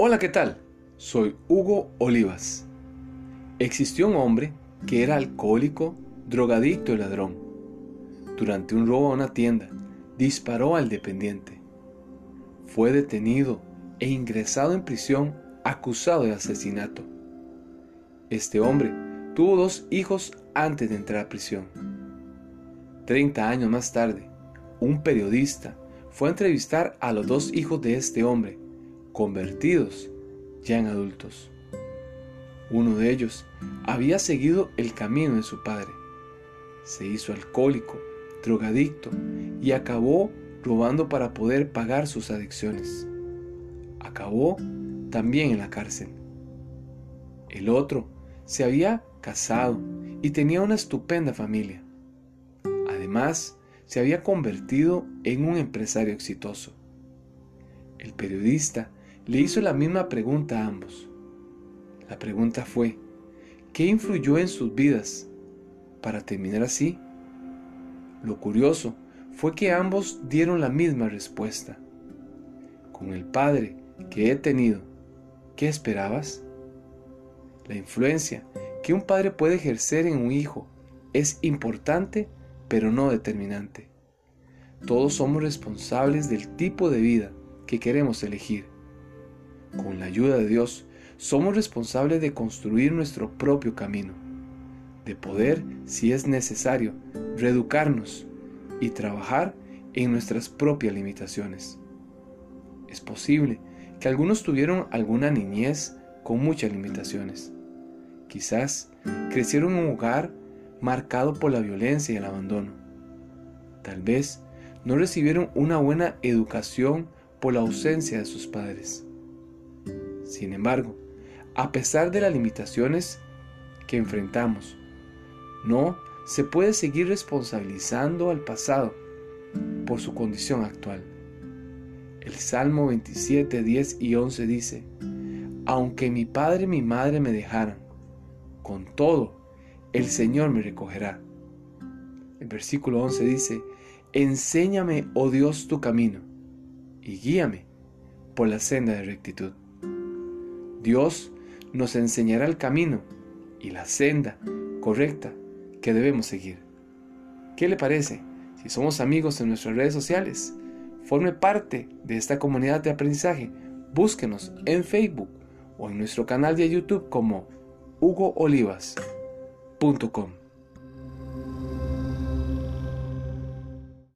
Hola, ¿qué tal? Soy Hugo Olivas. Existió un hombre que era alcohólico, drogadicto y ladrón. Durante un robo a una tienda, disparó al dependiente. Fue detenido e ingresado en prisión acusado de asesinato. Este hombre tuvo dos hijos antes de entrar a prisión. Treinta años más tarde, un periodista fue a entrevistar a los dos hijos de este hombre, convertidos ya en adultos. Uno de ellos había seguido el camino de su padre. Se hizo alcohólico, drogadicto y acabó robando para poder pagar sus adicciones. Acabó también en la cárcel. El otro se había casado y tenía una estupenda familia. Además, se había convertido en un empresario exitoso. El periodista le hizo la misma pregunta a ambos. La pregunta fue, ¿qué influyó en sus vidas para terminar así? Lo curioso fue que ambos dieron la misma respuesta. Con el padre que he tenido, ¿qué esperabas? La influencia que un padre puede ejercer en un hijo es importante pero no determinante. Todos somos responsables del tipo de vida que queremos elegir. Con la ayuda de Dios, somos responsables de construir nuestro propio camino, de poder, si es necesario, reeducarnos y trabajar en nuestras propias limitaciones. Es posible que algunos tuvieron alguna niñez con muchas limitaciones. Quizás crecieron en un hogar marcado por la violencia y el abandono. Tal vez no recibieron una buena educación por la ausencia de sus padres. Sin embargo, a pesar de las limitaciones que enfrentamos, no se puede seguir responsabilizando al pasado por su condición actual. El Salmo 27, 10 y 11 dice, Aunque mi padre y mi madre me dejaran, con todo el Señor me recogerá. El versículo 11 dice, Enséñame, oh Dios, tu camino, y guíame por la senda de rectitud. Dios nos enseñará el camino y la senda correcta que debemos seguir. ¿Qué le parece si somos amigos en nuestras redes sociales? Forme parte de esta comunidad de aprendizaje. Búsquenos en Facebook o en nuestro canal de YouTube como Hugo Olivas. com